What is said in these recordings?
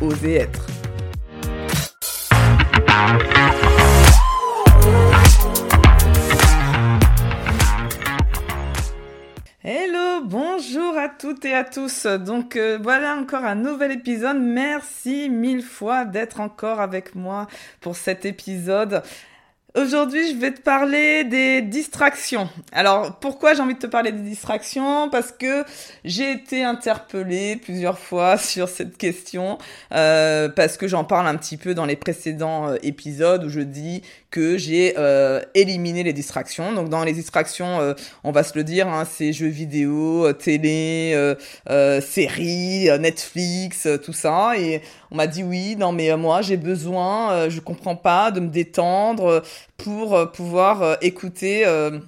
Oser être. Hello, bonjour à toutes et à tous. Donc euh, voilà encore un nouvel épisode. Merci mille fois d'être encore avec moi pour cet épisode. Aujourd'hui, je vais te parler des distractions. Alors, pourquoi j'ai envie de te parler des distractions? Parce que j'ai été interpellée plusieurs fois sur cette question, euh, parce que j'en parle un petit peu dans les précédents euh, épisodes où je dis que j'ai euh, éliminé les distractions. Donc, dans les distractions, euh, on va se le dire, hein, c'est jeux vidéo, euh, télé, séries, Netflix, tout ça. Et on m'a dit oui, non mais moi j'ai besoin, je comprends pas, de me détendre pour euh, pouvoir euh, écouter. Euh,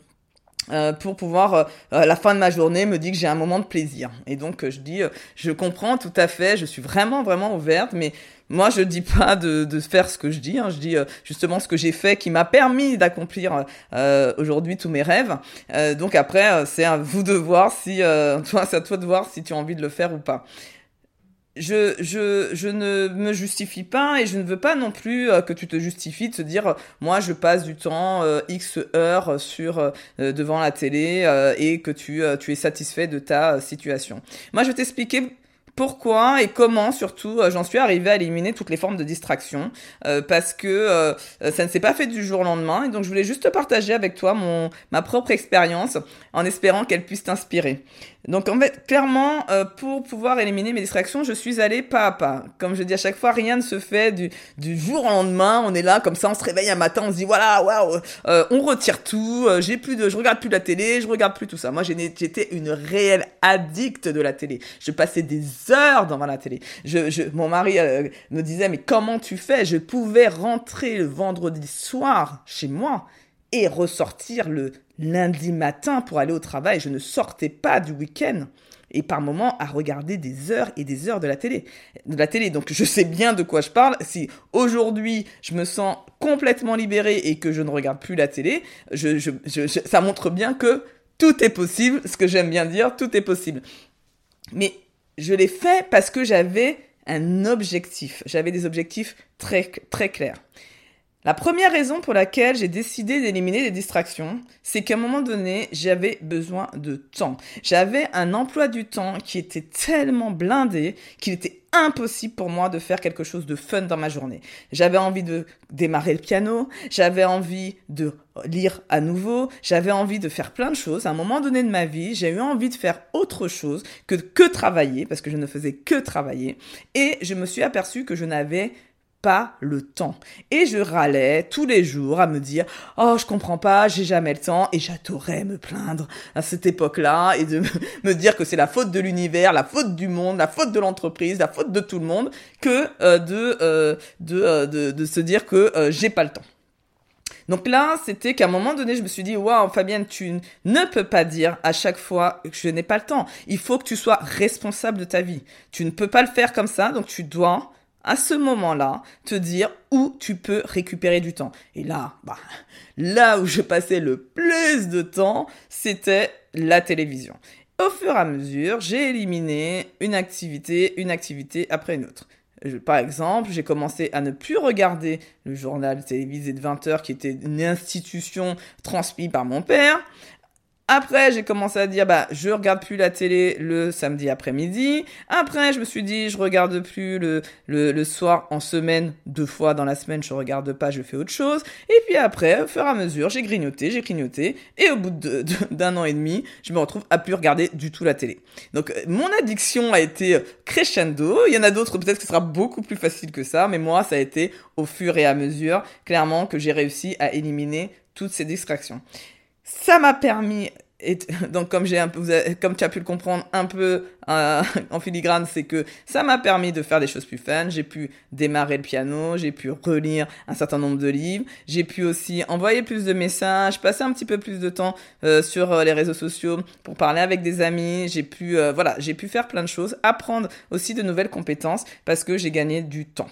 pour pouvoir à la fin de ma journée me dire que j'ai un moment de plaisir et donc je dis je comprends tout à fait je suis vraiment vraiment ouverte mais moi je dis pas de, faire ce que je dis hein, je dis justement ce que j'ai fait qui m'a permis d'accomplir aujourd'hui tous mes rêves. Donc après c'est à vous de voir si toi c'est à toi de voir si tu as envie de le faire ou pas. Je, je, je ne me justifie pas et je ne veux pas non plus euh, que tu te justifies de se dire euh, moi je passe du temps euh, X heures sur devant la télé et que tu, tu es satisfait de ta situation. Moi je vais t'expliquer pourquoi et comment surtout j'en suis arrivé à éliminer toutes les formes de distraction parce que ça ne s'est pas fait du jour au lendemain et donc je voulais juste partager avec toi mon ma propre expérience en espérant qu'elle puisse t'inspirer. Donc en fait, clairement, euh, pour pouvoir éliminer mes distractions, je suis allé pas à pas. Comme je dis à chaque fois, rien ne se fait du, jour au lendemain. On est là comme ça, on se réveille un matin, on se dit voilà, waouh, euh, on retire tout. Euh, j'ai plus de, je regarde plus la télé, je regarde plus tout ça. Moi, j'étais une réelle addict de la télé. Je passais des heures devant la télé. Je, je mon mari me disait mais comment tu fais? Je pouvais rentrer le vendredi soir chez moi et ressortir le lundi matin pour aller au travail. Je ne sortais pas du week-end et par moments à regarder des heures et des heures de la télé. De la télé. Donc je sais bien de quoi je parle. Si aujourd'hui je me sens complètement libéré et que je ne regarde plus la télé, ça montre bien que tout est possible. Ce que j'aime bien dire, tout est possible. Mais je l'ai fait parce que j'avais un objectif. J'avais des objectifs très, très clairs. La première raison pour laquelle j'ai décidé d'éliminer les distractions, c'est qu'à un moment donné, j'avais besoin de temps. J'avais un emploi du temps qui était tellement blindé qu'il était impossible pour moi de faire quelque chose de fun dans ma journée. J'avais envie de démarrer le piano, j'avais envie de lire à nouveau, j'avais envie de faire plein de choses. À un moment donné de ma vie, j'ai eu envie de faire autre chose que que travailler parce que je ne faisais que travailler et je me suis aperçu que je n'avais pas le temps. Et je râlais tous les jours à me dire "Oh, je comprends pas, j'ai jamais le temps" et j'adorais me plaindre à cette époque-là et de me dire que c'est la faute de l'univers, la faute du monde, la faute de l'entreprise, la faute de tout le monde que euh, de, euh, euh, de, de, se dire que j'ai pas le temps. Donc là, c'était qu'à un moment donné, je me suis dit, waouh, Fabienne, tu ne peux pas dire à chaque fois que je n'ai pas le temps. Il faut que tu sois responsable de ta vie. Tu ne peux pas le faire comme ça, donc tu dois à ce moment-là, te dire où tu peux récupérer du temps. Et là, bah, là où je passais le plus de temps, c'était la télévision. Au fur et à mesure, j'ai éliminé une activité, une activité après une autre. par exemple, j'ai commencé à ne plus regarder le journal télévisé de 20 heures qui était une institution transmise par mon père. Après, j'ai commencé à dire, bah, je regarde plus la télé le samedi après-midi. Après, je me suis dit, je regarde plus le, le, le, soir en semaine, deux fois dans la semaine, je regarde pas, je fais autre chose. Et puis après, au fur et à mesure, j'ai grignoté, j'ai grignoté. Et au bout d'un an et demi, je me retrouve à plus regarder du tout la télé. Donc, euh, mon addiction a été crescendo. Il y en a d'autres, peut-être que ce sera beaucoup plus facile que ça. Mais moi, ça a été au fur et à mesure, clairement, que j'ai réussi à éliminer toutes ces distractions. Ça m'a permis et donc comme j'ai un peu, comme tu as pu le comprendre un peu euh, en filigrane, c'est que ça m'a permis de faire des choses plus fun. J'ai pu démarrer le piano, j'ai pu relire un certain nombre de livres, j'ai pu aussi envoyer plus de messages, passer un petit peu plus de temps euh, sur euh, les réseaux sociaux pour parler avec des amis. J'ai pu, voilà, j'ai pu faire plein de choses, apprendre aussi de nouvelles compétences parce que j'ai gagné du temps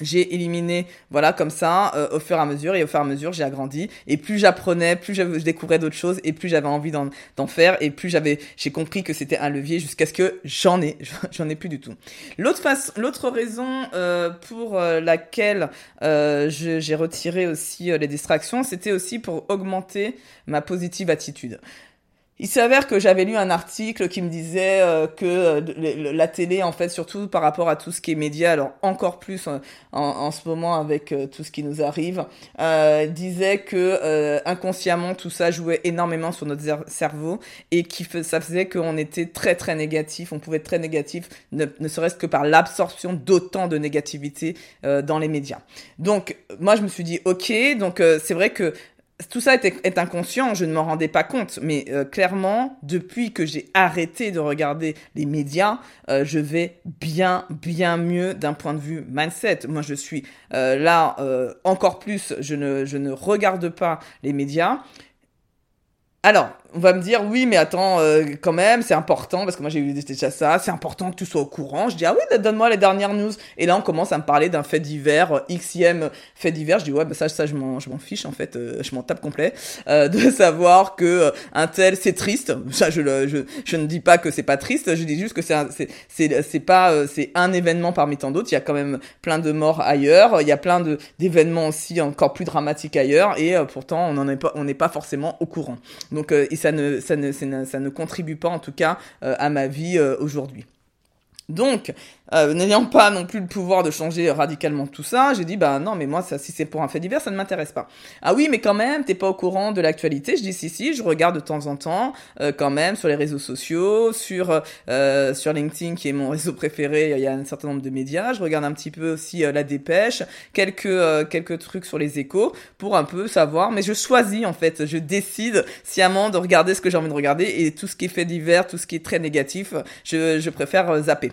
j'ai éliminé, voilà, comme ça, euh, au fur et à mesure, et au fur et à mesure, j'ai agrandi. Et plus j'apprenais, plus je découvrais d'autres choses, et plus j'avais envie d'en faire, et plus j'avais, j'ai compris que c'était un levier jusqu'à ce que j'en ai, j'en ai plus du tout. L'autre l'autre raison euh, pour euh, laquelle j'ai retiré aussi les distractions, c'était aussi pour augmenter ma positive attitude. Il s'avère que j'avais lu un article qui me disait euh, que euh, la télé, en fait, surtout par rapport à tout ce qui est média, alors encore plus en, en, ce moment avec euh, tout ce qui nous arrive, disait que inconsciemment tout ça jouait énormément sur notre cerveau et qui ça faisait qu'on était très très négatif, on pouvait être très négatif, ne, ne serait-ce que par l'absorption d'autant de négativité dans les médias. Donc moi je me suis dit ok, donc c'est vrai que tout ça est, inconscient, je ne m'en rendais pas compte, mais euh, clairement, depuis que j'ai arrêté de regarder les médias, euh, je vais bien, bien mieux d'un point de vue mindset. Moi, je suis euh, là encore plus, je ne, je ne regarde pas les médias. Alors, on va me dire oui mais attends euh, quand même c'est important parce que moi j'ai eu déjà ça c'est important que tu sois au courant. Je dis ah oui donne-moi les dernières news. Et là on commence à me parler d'un fait divers euh, xème fait divers. Je dis ouais bah ça ça je m'en je m'en fiche en fait euh, je m'en tape complet de savoir que un tel c'est triste. Ça je, le, je je ne dis pas que c'est pas triste. Je dis juste que c'est c'est c'est pas c'est un événement parmi tant d'autres. Il y a quand même plein de morts ailleurs. Il y a plein de d'événements aussi encore plus dramatiques ailleurs. Et pourtant on n'en est pas on n'est pas forcément au courant. Donc ça ne, ça ne, ça ne, contribue pas en tout cas euh, à ma vie euh, aujourd'hui. Donc, euh, n'ayant pas non plus le pouvoir de changer radicalement tout ça, j'ai dit bah non mais moi ça si c'est pour un fait divers ça ne m'intéresse pas. Ah oui mais quand même t'es pas au courant de l'actualité. Je dis si si je regarde de temps en temps euh, quand même sur les réseaux sociaux, sur euh, sur LinkedIn qui est mon réseau préféré. Il y a un certain nombre de médias. Je regarde un petit peu aussi la Dépêche, quelques quelques trucs sur les Échos pour un peu savoir. Mais je choisis en fait, je décide sciemment de regarder ce que j'ai envie de regarder et tout ce qui est fait divers, tout ce qui est très négatif, je je préfère zapper.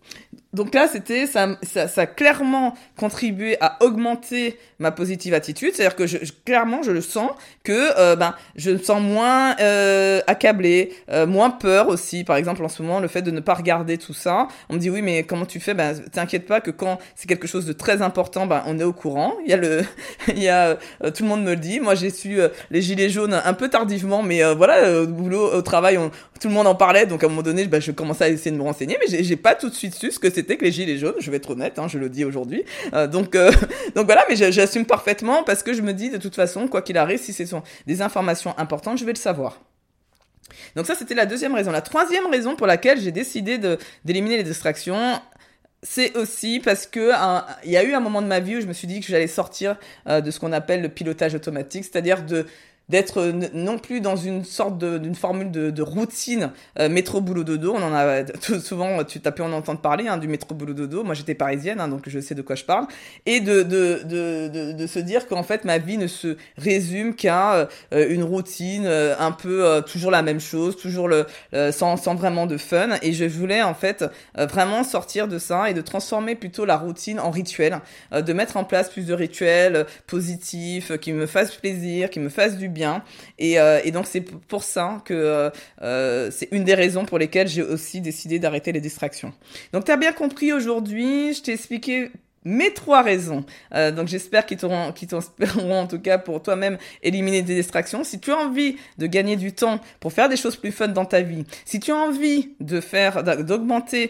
Donc là, c'était ça, ça, ça, a clairement contribué à augmenter ma positive attitude. C'est-à-dire que je, clairement, je le sens que euh, ben je me sens moins euh, accablé, euh, moins peur aussi. Par exemple, en ce moment, le fait de ne pas regarder tout ça, on me dit oui, mais comment tu fais? Ben t'inquiète pas que quand c'est quelque chose de très important, ben on est au courant. Il y a le, il y a euh, tout le monde me le dit. Moi, j'ai su euh, les gilets jaunes un peu tardivement, mais voilà, au boulot, au travail, on, tout le monde en parlait. Donc à un moment donné, ben, je commençais à essayer de me renseigner, mais j'ai pas tout de suite ce que c'était que les gilets jaunes, je vais être honnête, hein, je le dis aujourd'hui. Euh, donc, euh, donc voilà, mais j'assume parfaitement parce que je me dis de toute façon, quoi qu'il arrive, si ce sont des informations importantes, je vais le savoir. Donc ça, c'était la deuxième raison. La troisième raison pour laquelle j'ai décidé d'éliminer les distractions, c'est aussi parce que il y a eu un moment de ma vie où je me suis dit que j'allais sortir euh, de ce qu'on appelle le pilotage automatique, c'est-à-dire de d'être non plus dans une sorte d'une formule de, de routine euh, métro boulot dodo. On en a souvent, tu as pu en entendre parler hein, du métro boulot dodo. Moi, j'étais parisienne, hein, donc je sais de quoi je parle. Et de de, de, de, se dire qu'en fait, ma vie ne se résume qu'à euh, une routine, euh, un peu toujours la même chose, toujours le sans, sans vraiment de fun. Et je voulais en fait vraiment sortir de ça et de transformer plutôt la routine en rituel, de mettre en place plus de rituels positifs qui me fassent plaisir, qui me fassent du bien euh, et, donc c'est pour ça que euh, euh, c'est une des raisons pour lesquelles j'ai aussi décidé d'arrêter les distractions. Donc tu as bien compris aujourd'hui, je t'ai expliqué mes trois raisons. donc j'espère qu'ils t'auront, qu'ils t'inspireront en tout cas pour toi-même éliminer des distractions. Si tu as envie de gagner du temps pour faire des choses plus fun dans ta vie, si tu as envie de faire, d'augmenter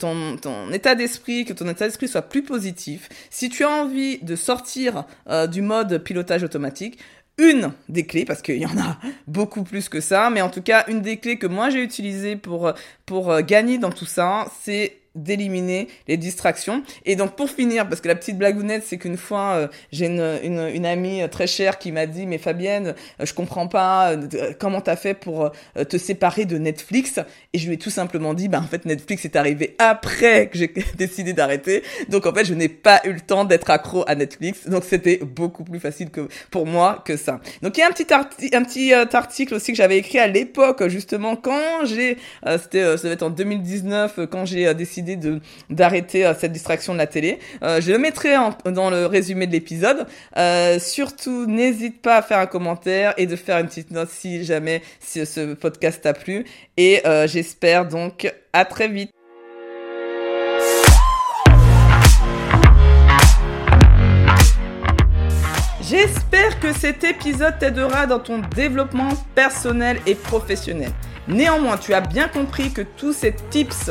ton état d'esprit, que ton état d'esprit soit plus positif, si tu as envie de sortir du mode pilotage automatique, une des clés, parce qu'il y en a beaucoup plus que ça, mais en tout cas, une des clés que moi j'ai utilisées pour, pour euh, gagner dans tout ça, c'est d'éliminer les distractions. Et donc pour finir, parce que la petite blagounette, c'est qu'une fois, euh, j'ai une, une, une, amie très chère qui m'a dit, mais Fabienne, je comprends pas comment t'as fait pour te séparer de Netflix? Et je lui ai tout simplement dit, bah en fait Netflix est arrivé après que j'ai décidé d'arrêter. Donc en fait, je n'ai pas eu le temps d'être accro à Netflix. Donc c'était beaucoup plus facile que pour moi que ça. Donc il y a un petit, un petit euh, article aussi que j'avais écrit à l'époque, justement, quand j'ai, euh, c'était, euh, ça devait être en 2019, quand j'ai décidé de d'arrêter cette distraction de la télé. je le mettrai dans le résumé de l'épisode. surtout, n'hésite pas à faire un commentaire et de faire une petite note si jamais ce podcast t'a plu. Et j'espère donc à très vite. J'espère que cet épisode t'aidera dans ton développement personnel et professionnel. Néanmoins, tu as bien compris que tous ces tips,